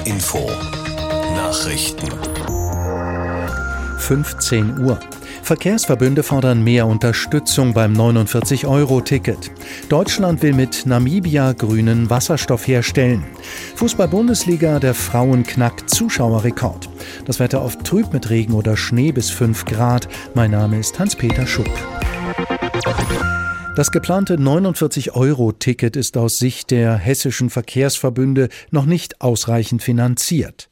HR Info. Nachrichten. 15 Uhr. Verkehrsverbünde fordern mehr Unterstützung beim 49-Euro-Ticket. Deutschland will mit Namibia grünen Wasserstoff herstellen. Fußball-Bundesliga der Frauen knackt Zuschauerrekord. Das Wetter oft trüb mit Regen oder Schnee bis 5 Grad. Mein Name ist Hans-Peter Schupp. Das geplante 49-Euro-Ticket ist aus Sicht der hessischen Verkehrsverbünde noch nicht ausreichend finanziert.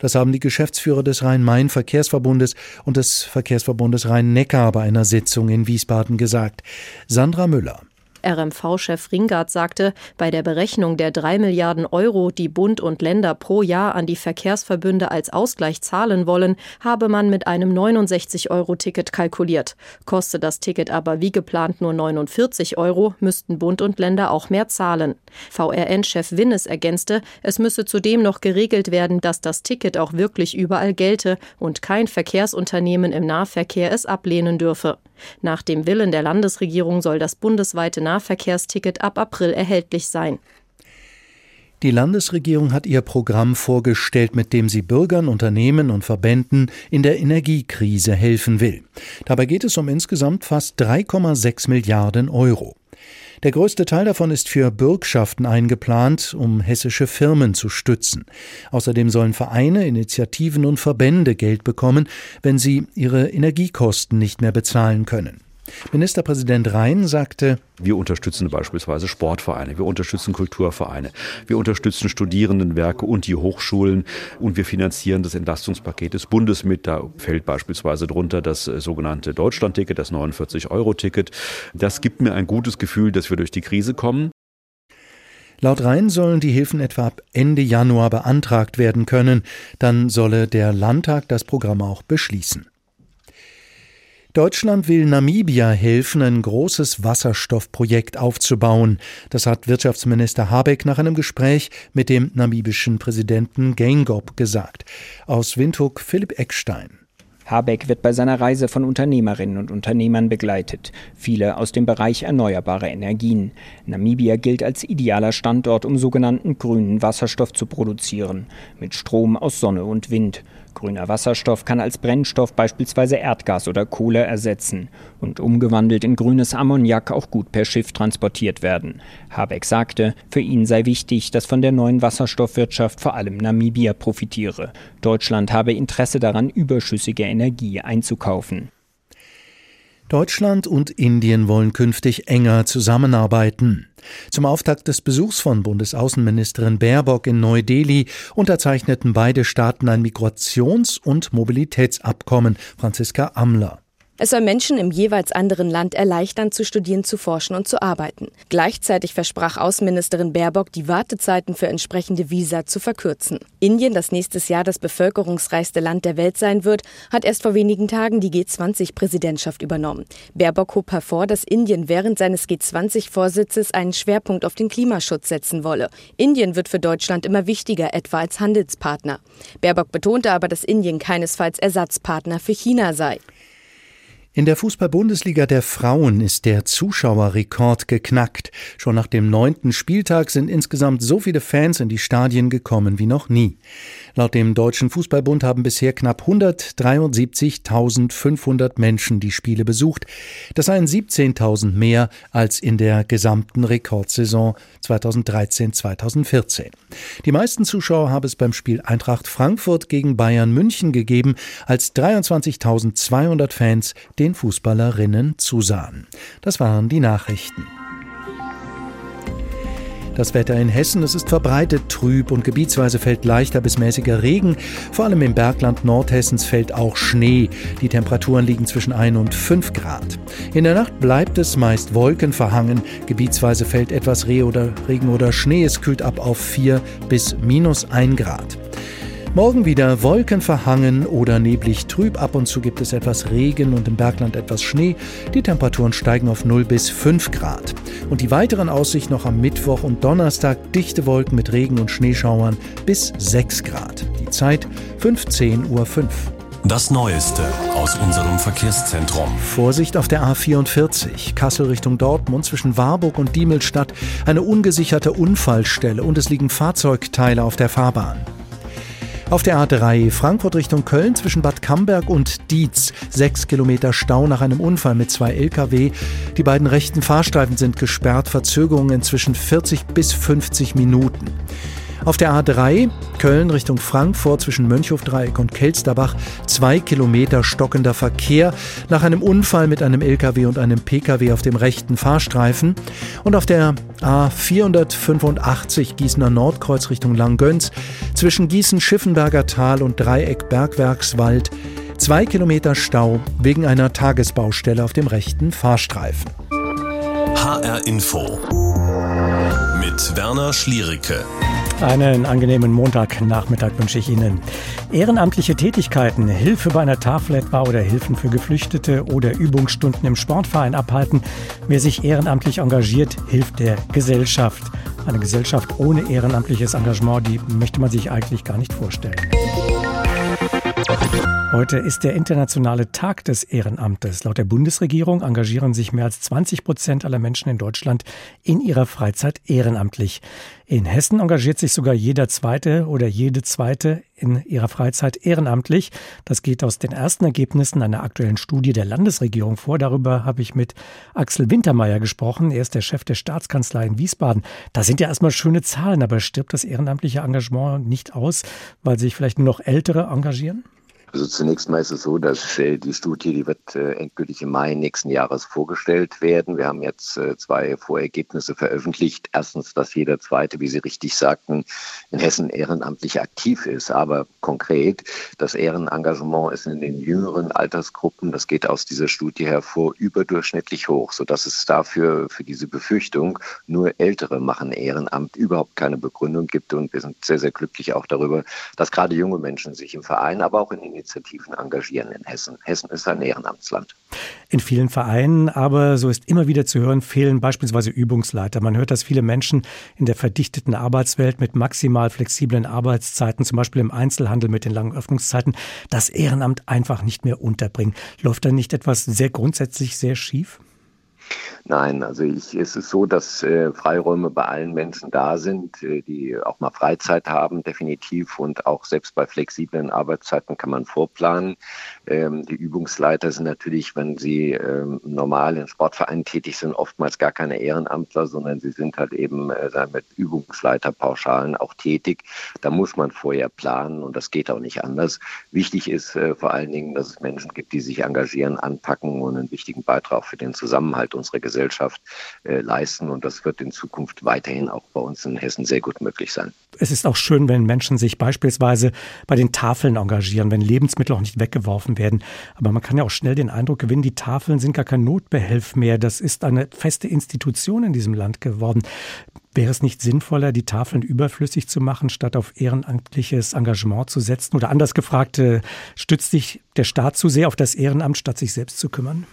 Das haben die Geschäftsführer des Rhein-Main-Verkehrsverbundes und des Verkehrsverbundes Rhein-Neckar bei einer Sitzung in Wiesbaden gesagt. Sandra Müller. RMV-Chef Ringard sagte, bei der Berechnung der drei Milliarden Euro, die Bund und Länder pro Jahr an die Verkehrsverbünde als Ausgleich zahlen wollen, habe man mit einem 69-Euro-Ticket kalkuliert. Koste das Ticket aber wie geplant nur 49 Euro, müssten Bund und Länder auch mehr zahlen. VRN-Chef Winnes ergänzte, es müsse zudem noch geregelt werden, dass das Ticket auch wirklich überall gelte und kein Verkehrsunternehmen im Nahverkehr es ablehnen dürfe. Nach dem Willen der Landesregierung soll das bundesweite Nahverkehrsticket ab April erhältlich sein. Die Landesregierung hat ihr Programm vorgestellt, mit dem sie Bürgern, Unternehmen und Verbänden in der Energiekrise helfen will. Dabei geht es um insgesamt fast 3,6 Milliarden Euro. Der größte Teil davon ist für Bürgschaften eingeplant, um hessische Firmen zu stützen. Außerdem sollen Vereine, Initiativen und Verbände Geld bekommen, wenn sie ihre Energiekosten nicht mehr bezahlen können. Ministerpräsident Rhein sagte, wir unterstützen beispielsweise Sportvereine, wir unterstützen Kulturvereine, wir unterstützen Studierendenwerke und die Hochschulen und wir finanzieren das Entlastungspaket des Bundes mit. Da fällt beispielsweise drunter das äh, sogenannte Deutschlandticket, das 49-Euro-Ticket. Das gibt mir ein gutes Gefühl, dass wir durch die Krise kommen. Laut Rhein sollen die Hilfen etwa ab Ende Januar beantragt werden können. Dann solle der Landtag das Programm auch beschließen. Deutschland will Namibia helfen, ein großes Wasserstoffprojekt aufzubauen. Das hat Wirtschaftsminister Habeck nach einem Gespräch mit dem namibischen Präsidenten Geingob gesagt. Aus Windhoek Philipp Eckstein. Habeck wird bei seiner Reise von Unternehmerinnen und Unternehmern begleitet, viele aus dem Bereich erneuerbare Energien. Namibia gilt als idealer Standort, um sogenannten grünen Wasserstoff zu produzieren, mit Strom aus Sonne und Wind. Grüner Wasserstoff kann als Brennstoff beispielsweise Erdgas oder Kohle ersetzen und umgewandelt in grünes Ammoniak auch gut per Schiff transportiert werden. Habeck sagte, für ihn sei wichtig, dass von der neuen Wasserstoffwirtschaft vor allem Namibia profitiere. Deutschland habe Interesse daran, überschüssige Energie einzukaufen. Deutschland und Indien wollen künftig enger zusammenarbeiten. Zum Auftakt des Besuchs von Bundesaußenministerin Baerbock in Neu-Delhi unterzeichneten beide Staaten ein Migrations- und Mobilitätsabkommen. Franziska Amler. Es soll Menschen im jeweils anderen Land erleichtern, zu studieren, zu forschen und zu arbeiten. Gleichzeitig versprach Außenministerin Baerbock, die Wartezeiten für entsprechende Visa zu verkürzen. Indien, das nächstes Jahr das bevölkerungsreichste Land der Welt sein wird, hat erst vor wenigen Tagen die G20-Präsidentschaft übernommen. Baerbock hob hervor, dass Indien während seines G20-Vorsitzes einen Schwerpunkt auf den Klimaschutz setzen wolle. Indien wird für Deutschland immer wichtiger, etwa als Handelspartner. Baerbock betonte aber, dass Indien keinesfalls Ersatzpartner für China sei. In der Fußball-Bundesliga der Frauen ist der Zuschauerrekord geknackt. Schon nach dem neunten Spieltag sind insgesamt so viele Fans in die Stadien gekommen wie noch nie. Laut dem Deutschen Fußballbund haben bisher knapp 173.500 Menschen die Spiele besucht. Das seien 17.000 mehr als in der gesamten Rekordsaison 2013-2014. Die meisten Zuschauer habe es beim Spiel Eintracht Frankfurt gegen Bayern München gegeben, als 23.200 Fans den Fußballerinnen zusahen. Das waren die Nachrichten. Das Wetter in Hessen, es ist verbreitet trüb und gebietsweise fällt leichter bis mäßiger Regen. Vor allem im Bergland Nordhessens fällt auch Schnee. Die Temperaturen liegen zwischen 1 und 5 Grad. In der Nacht bleibt es meist wolkenverhangen. Gebietsweise fällt etwas Regen oder Schnee. Es kühlt ab auf 4 bis minus 1 Grad. Morgen wieder wolkenverhangen oder neblig trüb. Ab und zu gibt es etwas Regen und im Bergland etwas Schnee. Die Temperaturen steigen auf 0 bis 5 Grad. Und die weiteren Aussichten noch am Mittwoch und Donnerstag dichte Wolken mit Regen und Schneeschauern bis 6 Grad. Die Zeit 15.05 Uhr. Das Neueste aus unserem Verkehrszentrum. Vorsicht auf der A44, Kassel Richtung Dortmund zwischen Warburg und Diemelstadt. Eine ungesicherte Unfallstelle und es liegen Fahrzeugteile auf der Fahrbahn. Auf der A3 Frankfurt Richtung Köln zwischen Bad Camberg und Dietz. Sechs Kilometer Stau nach einem Unfall mit zwei Lkw. Die beiden rechten Fahrstreifen sind gesperrt. Verzögerungen zwischen 40 bis 50 Minuten. Auf der A3 Köln Richtung Frankfurt zwischen Mönchhofdreieck und Kelsterbach zwei Kilometer stockender Verkehr nach einem Unfall mit einem LKW und einem PKW auf dem rechten Fahrstreifen. Und auf der A485 Gießener Nordkreuz Richtung Langgöns zwischen Gießen-Schiffenberger Tal und Dreieck Bergwerkswald zwei Kilometer Stau wegen einer Tagesbaustelle auf dem rechten Fahrstreifen. HR Info mit Werner Schliericke. Einen angenehmen Montagnachmittag wünsche ich Ihnen. Ehrenamtliche Tätigkeiten, Hilfe bei einer Tafel etwa oder Hilfen für Geflüchtete oder Übungsstunden im Sportverein abhalten. Wer sich ehrenamtlich engagiert, hilft der Gesellschaft. Eine Gesellschaft ohne ehrenamtliches Engagement, die möchte man sich eigentlich gar nicht vorstellen. Heute ist der internationale Tag des Ehrenamtes. Laut der Bundesregierung engagieren sich mehr als 20 Prozent aller Menschen in Deutschland in ihrer Freizeit ehrenamtlich. In Hessen engagiert sich sogar jeder Zweite oder jede Zweite in ihrer Freizeit ehrenamtlich. Das geht aus den ersten Ergebnissen einer aktuellen Studie der Landesregierung vor. Darüber habe ich mit Axel Wintermeyer gesprochen. Er ist der Chef der Staatskanzlei in Wiesbaden. Da sind ja erstmal schöne Zahlen, aber stirbt das ehrenamtliche Engagement nicht aus, weil sich vielleicht nur noch Ältere engagieren? Also zunächst mal ist es so, dass äh, die Studie, die wird äh, endgültig im Mai nächsten Jahres vorgestellt werden. Wir haben jetzt äh, zwei Vorergebnisse veröffentlicht. Erstens, dass jeder Zweite, wie Sie richtig sagten, in Hessen ehrenamtlich aktiv ist. Aber konkret, das Ehrenengagement ist in den jüngeren Altersgruppen, das geht aus dieser Studie hervor, überdurchschnittlich hoch, sodass es dafür für diese Befürchtung, nur Ältere machen Ehrenamt, überhaupt keine Begründung gibt. Und wir sind sehr, sehr glücklich auch darüber, dass gerade junge Menschen sich im Verein, aber auch in Initiativen engagieren in Hessen. Hessen ist ein Ehrenamtsland. In vielen Vereinen, aber so ist immer wieder zu hören, fehlen beispielsweise Übungsleiter. Man hört, dass viele Menschen in der verdichteten Arbeitswelt mit maximal flexiblen Arbeitszeiten, zum Beispiel im Einzelhandel mit den langen Öffnungszeiten, das Ehrenamt einfach nicht mehr unterbringen. Läuft da nicht etwas sehr grundsätzlich sehr schief? Nein, also ich, es ist so, dass äh, Freiräume bei allen Menschen da sind, äh, die auch mal Freizeit haben, definitiv. Und auch selbst bei flexiblen Arbeitszeiten kann man vorplanen. Ähm, die Übungsleiter sind natürlich, wenn sie ähm, normal in Sportvereinen tätig sind, oftmals gar keine Ehrenamtler, sondern sie sind halt eben äh, mit Übungsleiterpauschalen auch tätig. Da muss man vorher planen und das geht auch nicht anders. Wichtig ist äh, vor allen Dingen, dass es Menschen gibt, die sich engagieren, anpacken und einen wichtigen Beitrag für den Zusammenhalt unserer Gesellschaft äh, leisten. Und das wird in Zukunft weiterhin auch bei uns in Hessen sehr gut möglich sein. Es ist auch schön, wenn Menschen sich beispielsweise bei den Tafeln engagieren, wenn Lebensmittel auch nicht weggeworfen werden. Aber man kann ja auch schnell den Eindruck gewinnen, die Tafeln sind gar kein Notbehelf mehr. Das ist eine feste Institution in diesem Land geworden. Wäre es nicht sinnvoller, die Tafeln überflüssig zu machen, statt auf ehrenamtliches Engagement zu setzen? Oder anders gefragt, äh, stützt sich der Staat zu sehr auf das Ehrenamt, statt sich selbst zu kümmern?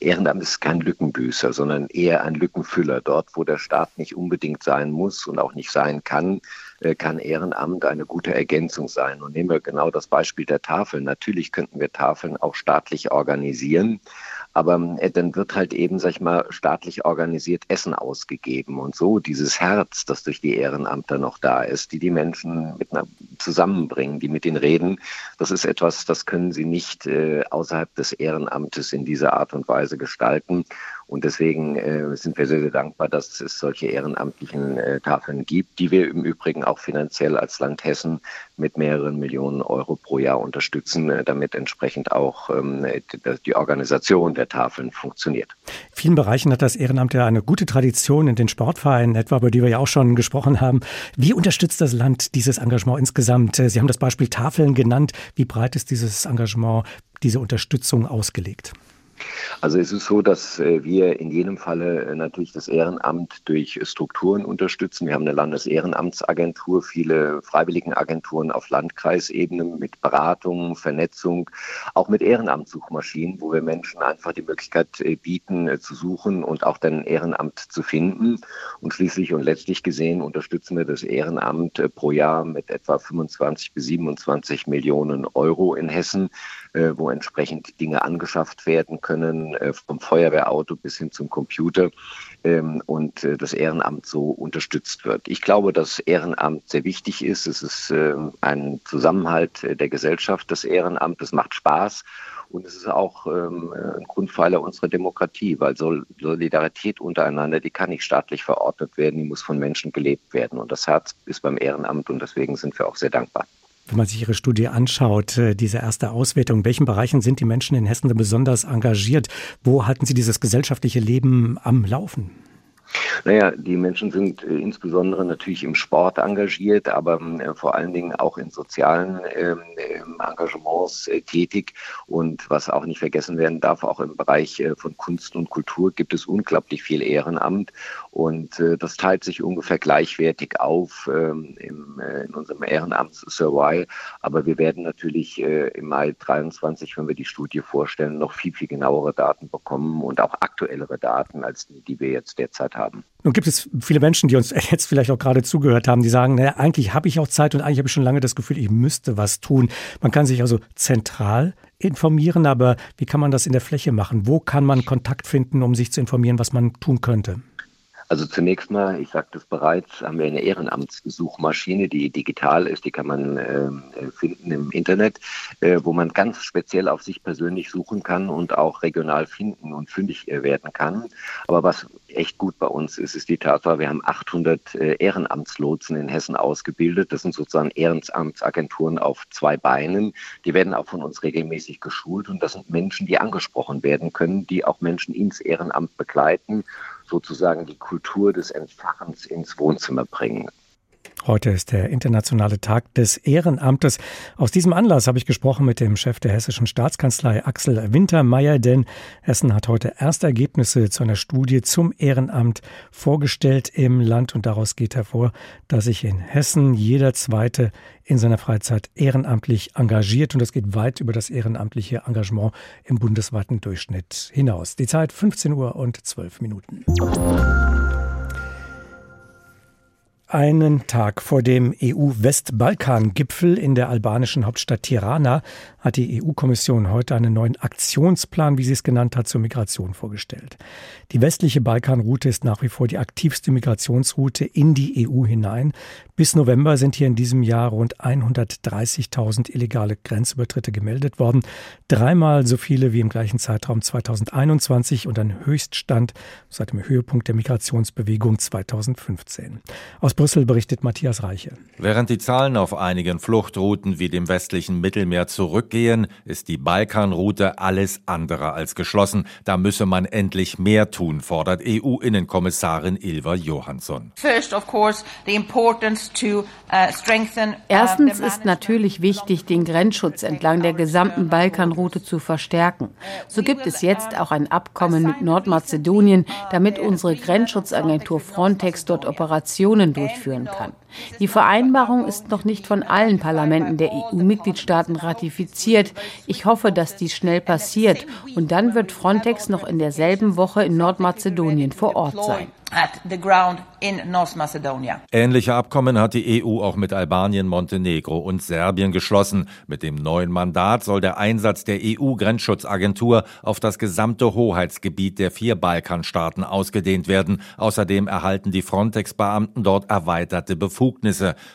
Ehrenamt ist kein Lückenbüßer, sondern eher ein Lückenfüller. Dort, wo der Staat nicht unbedingt sein muss und auch nicht sein kann, äh, kann Ehrenamt eine gute Ergänzung sein. Und nehmen wir genau das Beispiel der Tafeln. Natürlich könnten wir Tafeln auch staatlich organisieren, aber äh, dann wird halt eben, sag ich mal, staatlich organisiert Essen ausgegeben und so dieses Herz, das durch die Ehrenamter noch da ist, die die Menschen mit einer, zusammenbringen, die mit ihnen reden, das ist etwas, das können sie nicht äh, außerhalb des Ehrenamtes in dieser Art und Weise gestalten. Und deswegen äh, sind wir sehr, sehr dankbar, dass es solche ehrenamtlichen äh, Tafeln gibt, die wir im Übrigen auch finanziell als Land Hessen mit mehreren Millionen Euro pro Jahr unterstützen, äh, damit entsprechend auch ähm, die Organisation der Tafeln funktioniert. In vielen Bereichen hat das Ehrenamt ja eine gute Tradition in den Sportvereinen, etwa über die wir ja auch schon gesprochen haben. Wie unterstützt das Land dieses Engagement insgesamt? Sie haben das Beispiel Tafeln genannt. Wie breit ist dieses Engagement, diese Unterstützung ausgelegt? Also es ist so, dass äh, wir in jedem Falle äh, natürlich das Ehrenamt durch Strukturen unterstützen. Wir haben eine Landesehrenamtsagentur, viele Freiwilligenagenturen auf Landkreisebene mit Beratung, Vernetzung, auch mit Ehrenamtssuchmaschinen, wo wir Menschen einfach die Möglichkeit äh, bieten, zu suchen und auch dann Ehrenamt zu finden. Und schließlich und letztlich gesehen unterstützen wir das Ehrenamt pro Jahr mit etwa 25 bis 27 Millionen Euro in Hessen wo entsprechend Dinge angeschafft werden können, äh, vom Feuerwehrauto bis hin zum Computer ähm, und äh, das Ehrenamt so unterstützt wird. Ich glaube, dass Ehrenamt sehr wichtig ist. Es ist äh, ein Zusammenhalt der Gesellschaft, das Ehrenamt. Es macht Spaß. Und es ist auch ähm, ein Grundpfeiler unserer Demokratie, weil Solidarität untereinander, die kann nicht staatlich verordnet werden, die muss von Menschen gelebt werden. Und das Herz ist beim Ehrenamt und deswegen sind wir auch sehr dankbar. Wenn man sich Ihre Studie anschaut, äh, diese erste Auswertung, in welchen Bereichen sind die Menschen in Hessen besonders engagiert? Wo halten Sie dieses gesellschaftliche Leben am Laufen? Naja, die Menschen sind äh, insbesondere natürlich im Sport engagiert, aber äh, vor allen Dingen auch in sozialen ähm, ähm, Engagements äh, tätig. Und was auch nicht vergessen werden darf, auch im Bereich von Kunst und Kultur gibt es unglaublich viel Ehrenamt. Und das teilt sich ungefähr gleichwertig auf ähm, in unserem Ehrenamts-Survey. Aber wir werden natürlich im Mai 23, wenn wir die Studie vorstellen, noch viel, viel genauere Daten bekommen und auch aktuellere Daten als die, die wir jetzt derzeit haben haben. Nun gibt es viele Menschen, die uns jetzt vielleicht auch gerade zugehört haben, die sagen, naja, eigentlich habe ich auch Zeit und eigentlich habe ich schon lange das Gefühl, ich müsste was tun. Man kann sich also zentral informieren, aber wie kann man das in der Fläche machen? Wo kann man Kontakt finden, um sich zu informieren, was man tun könnte? Also zunächst mal, ich sagte es bereits, haben wir eine Ehrenamtssuchmaschine, die digital ist, die kann man äh, finden im Internet, äh, wo man ganz speziell auf sich persönlich suchen kann und auch regional finden und fündig äh, werden kann. Aber was echt gut bei uns ist, ist die Tatsache, wir haben 800 äh, Ehrenamtslotsen in Hessen ausgebildet. Das sind sozusagen Ehrenamtsagenturen auf zwei Beinen. Die werden auch von uns regelmäßig geschult und das sind Menschen, die angesprochen werden können, die auch Menschen ins Ehrenamt begleiten sozusagen die Kultur des Entfachens ins Wohnzimmer bringen. Heute ist der internationale Tag des Ehrenamtes. Aus diesem Anlass habe ich gesprochen mit dem Chef der Hessischen Staatskanzlei Axel Wintermeyer, denn Hessen hat heute erste Ergebnisse zu einer Studie zum Ehrenamt vorgestellt im Land und daraus geht hervor, dass sich in Hessen jeder Zweite in seiner Freizeit ehrenamtlich engagiert und das geht weit über das ehrenamtliche Engagement im bundesweiten Durchschnitt hinaus. Die Zeit 15 Uhr und 12 Minuten. Einen Tag vor dem EU-Westbalkan-Gipfel in der albanischen Hauptstadt Tirana hat die EU-Kommission heute einen neuen Aktionsplan, wie sie es genannt hat, zur Migration vorgestellt. Die westliche Balkanroute ist nach wie vor die aktivste Migrationsroute in die EU hinein. Bis November sind hier in diesem Jahr rund 130.000 illegale Grenzübertritte gemeldet worden. Dreimal so viele wie im gleichen Zeitraum 2021 und ein Höchststand seit dem Höhepunkt der Migrationsbewegung 2015. Aus Brüssel berichtet Matthias Reiche. Während die Zahlen auf einigen Fluchtrouten wie dem westlichen Mittelmeer zurückgehen, ist die Balkanroute alles andere als geschlossen. Da müsse man endlich mehr tun, fordert EU-Innenkommissarin Ilva Johansson. First, of course, the importance Uh, Erstens ist natürlich wichtig, den Grenzschutz entlang der gesamten Balkanroute zu verstärken. So gibt es jetzt auch ein Abkommen mit Nordmazedonien, damit unsere Grenzschutzagentur Frontex dort Operationen durchführen kann. Die Vereinbarung ist noch nicht von allen Parlamenten der EU-Mitgliedstaaten ratifiziert. Ich hoffe, dass dies schnell passiert und dann wird Frontex noch in derselben Woche in Nordmazedonien vor Ort sein. Ähnliche Abkommen hat die EU auch mit Albanien, Montenegro und Serbien geschlossen. Mit dem neuen Mandat soll der Einsatz der EU-Grenzschutzagentur auf das gesamte Hoheitsgebiet der vier Balkanstaaten ausgedehnt werden. Außerdem erhalten die Frontex-Beamten dort erweiterte Befugnisse,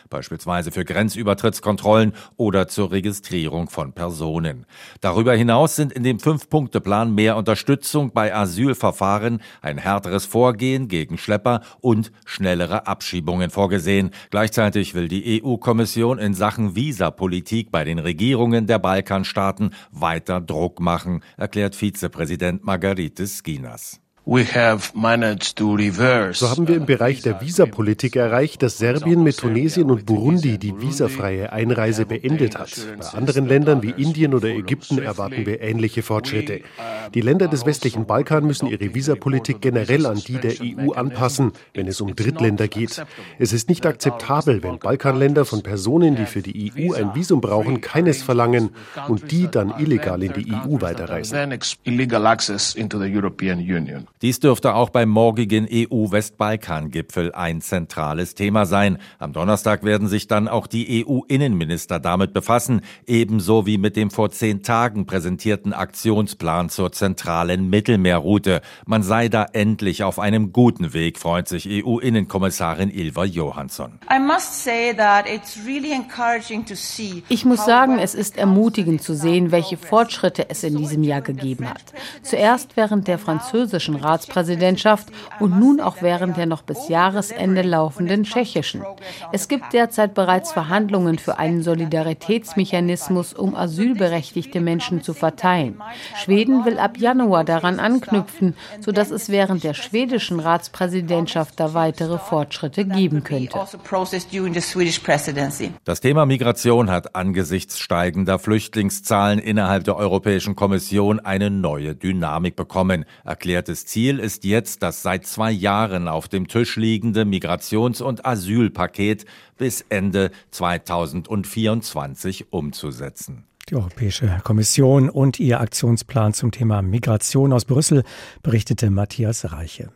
beispielsweise für Grenzübertrittskontrollen oder zur Registrierung von Personen. Darüber hinaus sind in dem Fünf-Punkte-Plan mehr Unterstützung bei Asylverfahren, ein härteres Vorgehen gegen Schlepper und schnellere Abschiebungen vorgesehen. Gleichzeitig will die EU-Kommission in Sachen Visapolitik bei den Regierungen der Balkanstaaten weiter Druck machen, erklärt Vizepräsident Margaritis Skinas. So haben wir im Bereich der Visapolitik erreicht, dass Serbien mit Tunesien und Burundi die visafreie Einreise beendet hat. Bei anderen Ländern wie Indien oder Ägypten erwarten wir ähnliche Fortschritte. Die Länder des westlichen Balkan müssen ihre Visapolitik generell an die der EU anpassen, wenn es um Drittländer geht. Es ist nicht akzeptabel, wenn Balkanländer von Personen, die für die EU ein Visum brauchen, keines verlangen und die dann illegal in die EU weiterreisen. Dies dürfte auch beim morgigen EU-Westbalkan-Gipfel ein zentrales Thema sein. Am Donnerstag werden sich dann auch die EU-Innenminister damit befassen, ebenso wie mit dem vor zehn Tagen präsentierten Aktionsplan zur zentralen Mittelmeerroute. Man sei da endlich auf einem guten Weg, freut sich EU-Innenkommissarin Ilva Johansson. Ich muss sagen, es ist ermutigend zu sehen, welche Fortschritte es in diesem Jahr gegeben hat. Zuerst während der französischen Ratspräsidentschaft und nun auch während der noch bis Jahresende laufenden tschechischen. Es gibt derzeit bereits Verhandlungen für einen Solidaritätsmechanismus, um asylberechtigte Menschen zu verteilen. Schweden will ab Januar daran anknüpfen, sodass es während der schwedischen Ratspräsidentschaft da weitere Fortschritte geben könnte. Das Thema Migration hat angesichts steigender Flüchtlingszahlen innerhalb der Europäischen Kommission eine neue Dynamik bekommen. Erklärtes Ziel Ziel ist jetzt, das seit zwei Jahren auf dem Tisch liegende Migrations- und Asylpaket bis Ende 2024 umzusetzen. Die Europäische Kommission und ihr Aktionsplan zum Thema Migration aus Brüssel berichtete Matthias Reiche.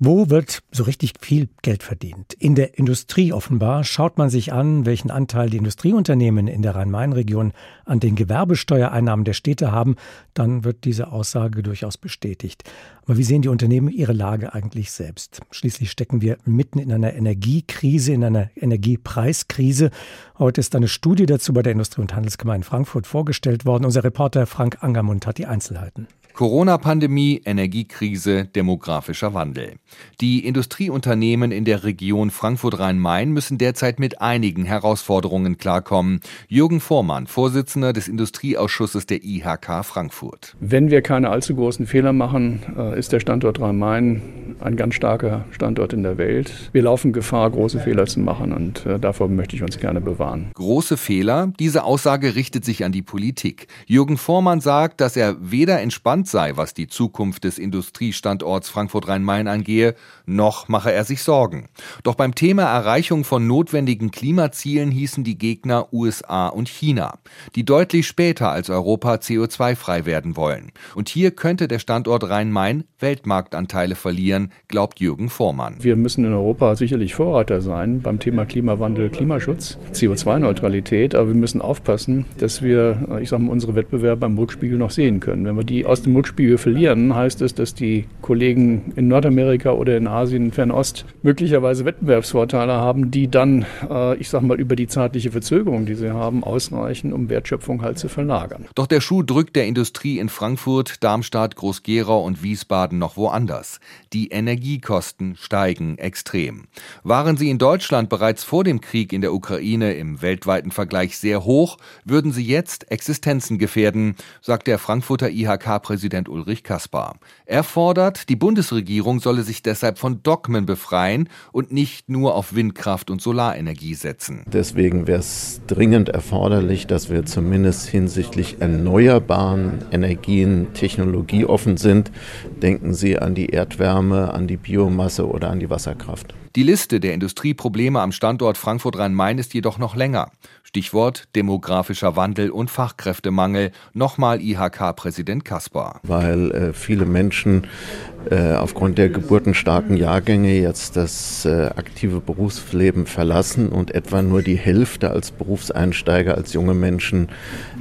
Wo wird so richtig viel Geld verdient? In der Industrie offenbar. Schaut man sich an, welchen Anteil die Industrieunternehmen in der Rhein-Main-Region an den Gewerbesteuereinnahmen der Städte haben, dann wird diese Aussage durchaus bestätigt. Aber wie sehen die Unternehmen ihre Lage eigentlich selbst? Schließlich stecken wir mitten in einer Energiekrise, in einer Energiepreiskrise. Heute ist eine Studie dazu bei der Industrie- und Handelskammer in Frankfurt vorgestellt worden. Unser Reporter Frank Angermund hat die Einzelheiten. Corona-Pandemie, Energiekrise, demografischer Wandel. Die Industrieunternehmen in der Region Frankfurt-Rhein-Main müssen derzeit mit einigen Herausforderungen klarkommen. Jürgen Vormann, Vorsitzender des Industrieausschusses der IHK Frankfurt. Wenn wir keine allzu großen Fehler machen, äh, ist der Standort Rhein-Main ein ganz starker Standort in der Welt. Wir laufen Gefahr, große Fehler zu machen und äh, davor möchte ich uns gerne bewahren. Große Fehler? Diese Aussage richtet sich an die Politik. Jürgen Vormann sagt, dass er weder entspannt sei, was die Zukunft des Industriestandorts Frankfurt-Rhein-Main angehe, noch mache er sich Sorgen. Doch beim Thema Erreichung von notwendigen Klimazielen hießen die Gegner USA und China, die deutlich später als Europa CO2-frei werden wollen. Und hier könnte der Standort Rhein-Main Weltmarktanteile verlieren, glaubt Jürgen Vormann. Wir müssen in Europa sicherlich Vorreiter sein beim Thema Klimawandel, Klimaschutz, CO2-Neutralität, aber wir müssen aufpassen, dass wir, ich sage mal, unsere Wettbewerber im Rückspiegel noch sehen können. Wenn wir die aus dem Rückspiegel verlieren, heißt es, dass die Kollegen in Nordamerika oder in Asien, Fernost möglicherweise Wettbewerbsvorteile haben, die dann, äh, ich sage mal, über die zeitliche Verzögerung, die sie haben, ausreichen, um Wertschöpfung halt zu verlagern. Doch der Schuh drückt der Industrie in Frankfurt, Darmstadt, Groß-Gerau und Wiesbaden noch woanders. Die Energiekosten steigen extrem. Waren sie in Deutschland bereits vor dem Krieg in der Ukraine im weltweiten Vergleich sehr hoch, würden sie jetzt Existenzen gefährden, sagt der Frankfurter IHK-Präsident Bundespräsident Ulrich Kaspar. Er fordert, die Bundesregierung solle sich deshalb von Dogmen befreien und nicht nur auf Windkraft und Solarenergie setzen. Deswegen wäre es dringend erforderlich, dass wir zumindest hinsichtlich erneuerbaren Energien technologieoffen sind. Denken Sie an die Erdwärme, an die Biomasse oder an die Wasserkraft. Die Liste der Industrieprobleme am Standort Frankfurt-Rhein-Main ist jedoch noch länger. Stichwort demografischer Wandel und Fachkräftemangel. Nochmal IHK-Präsident Kaspar. Weil äh, viele Menschen äh, aufgrund der geburtenstarken Jahrgänge jetzt das äh, aktive Berufsleben verlassen und etwa nur die Hälfte als Berufseinsteiger, als junge Menschen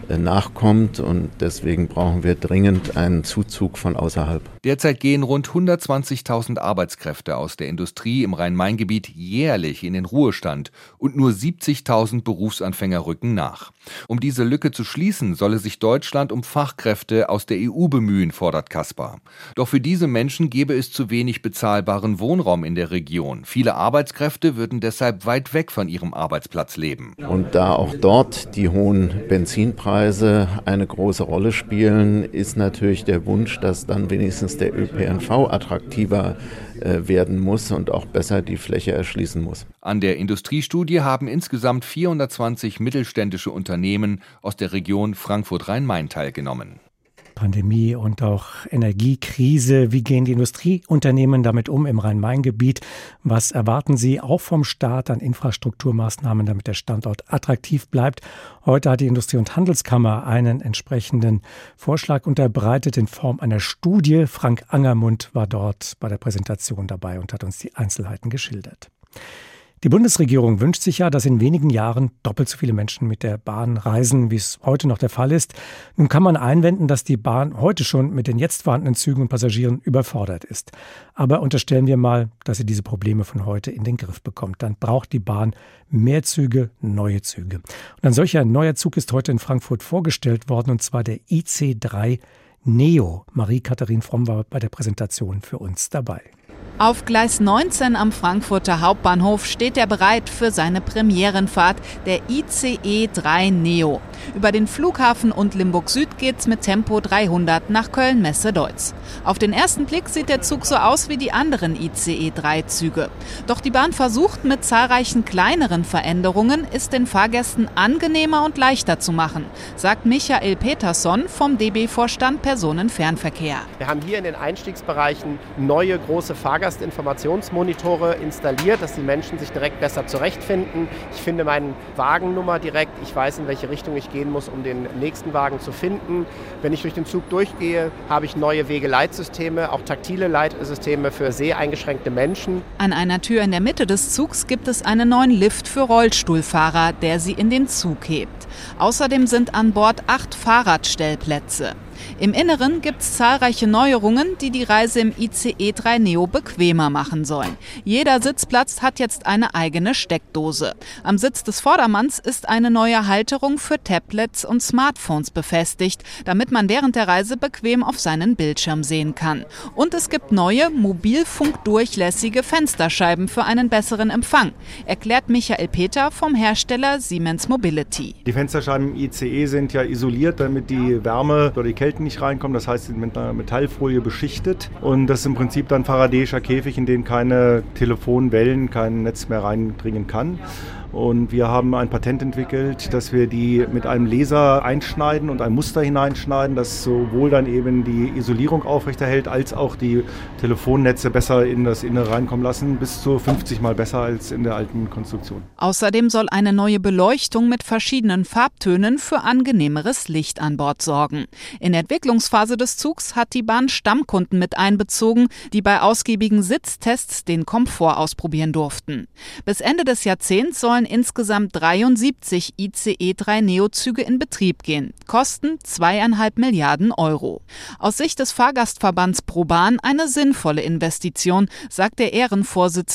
äh, nachkommt. Und deswegen brauchen wir dringend einen Zuzug von außerhalb. Derzeit gehen rund 120.000 Arbeitskräfte aus der Industrie im Rhein-Main-Gebiet jährlich in den Ruhestand und nur 70.000 Berufsanfänger rücken nach. Um diese Lücke zu schließen, solle sich Deutschland um Fachkräfte aus der EU bemühen, fordert Kaspar. Doch für diese Menschen gäbe es zu wenig bezahlbaren Wohnraum in der Region. Viele Arbeitskräfte würden deshalb weit weg von ihrem Arbeitsplatz leben. Und da auch dort die hohen Benzinpreise eine große Rolle spielen, ist natürlich der Wunsch, dass dann wenigstens der ÖPNV attraktiver äh, werden muss und auch besser die Fläche erschließen muss. An der Industriestudie haben insgesamt 420 mittelständische Unternehmen aus der Region Frankfurt-Rhein-Main teilgenommen. Pandemie und auch Energiekrise. Wie gehen die Industrieunternehmen damit um im Rhein-Main-Gebiet? Was erwarten sie auch vom Staat an Infrastrukturmaßnahmen, damit der Standort attraktiv bleibt? Heute hat die Industrie- und Handelskammer einen entsprechenden Vorschlag unterbreitet in Form einer Studie. Frank Angermund war dort bei der Präsentation dabei und hat uns die Einzelheiten geschildert. Die Bundesregierung wünscht sich ja, dass in wenigen Jahren doppelt so viele Menschen mit der Bahn reisen, wie es heute noch der Fall ist. Nun kann man einwenden, dass die Bahn heute schon mit den jetzt vorhandenen Zügen und Passagieren überfordert ist. Aber unterstellen wir mal, dass sie diese Probleme von heute in den Griff bekommt. Dann braucht die Bahn mehr Züge, neue Züge. Und ein solcher neuer Zug ist heute in Frankfurt vorgestellt worden, und zwar der IC3 Neo. Marie-Katharin Fromm war bei der Präsentation für uns dabei. Auf Gleis 19 am Frankfurter Hauptbahnhof steht er bereit für seine Premierenfahrt, der ICE 3 Neo. Über den Flughafen und Limburg Süd geht's mit Tempo 300 nach Köln-Messe-Deutz. Auf den ersten Blick sieht der Zug so aus wie die anderen ICE 3 Züge. Doch die Bahn versucht mit zahlreichen kleineren Veränderungen, es den Fahrgästen angenehmer und leichter zu machen, sagt Michael Peterson vom DB-Vorstand Personenfernverkehr. Wir haben hier in den Einstiegsbereichen neue große Fahrgäste Fahrgastinformationsmonitore installiert, dass die Menschen sich direkt besser zurechtfinden. Ich finde meine Wagennummer direkt, ich weiß, in welche Richtung ich gehen muss, um den nächsten Wagen zu finden. Wenn ich durch den Zug durchgehe, habe ich neue Wegeleitsysteme, auch taktile Leitsysteme für seheingeschränkte Menschen. An einer Tür in der Mitte des Zugs gibt es einen neuen Lift für Rollstuhlfahrer, der sie in den Zug hebt. Außerdem sind an Bord acht Fahrradstellplätze. Im Inneren gibt es zahlreiche Neuerungen, die die Reise im ICE 3 Neo bequemer machen sollen. Jeder Sitzplatz hat jetzt eine eigene Steckdose. Am Sitz des Vordermanns ist eine neue Halterung für Tablets und Smartphones befestigt, damit man während der Reise bequem auf seinen Bildschirm sehen kann. Und es gibt neue mobilfunkdurchlässige Fensterscheiben für einen besseren Empfang, erklärt Michael Peter vom Hersteller Siemens Mobility. Die Fensterscheiben im ICE sind ja isoliert, damit die Wärme oder die Kälte nicht reinkommen. Das heißt, sie sind mit einer Metallfolie beschichtet. Und das ist im Prinzip dann faradäischer Käfig, in den keine Telefonwellen, kein Netz mehr reindringen kann. Und wir haben ein Patent entwickelt, dass wir die mit einem Laser einschneiden und ein Muster hineinschneiden, das sowohl dann eben die Isolierung aufrechterhält, als auch die Telefonnetze besser in das Innere reinkommen lassen, bis zu 50 Mal besser als in der alten Konstruktion. Außerdem soll eine neue Beleuchtung mit verschiedenen Farbtönen für angenehmeres Licht an Bord sorgen. In der Entwicklungsphase des Zugs hat die Bahn Stammkunden mit einbezogen, die bei ausgiebigen Sitztests den Komfort ausprobieren durften. Bis Ende des Jahrzehnts sollen sollen insgesamt 73 ICE 3 Neo-Züge in Betrieb gehen. Kosten zweieinhalb Milliarden Euro. Aus Sicht des Fahrgastverbands ProBahn eine sinnvolle Investition, sagt der Ehrenvorsitzende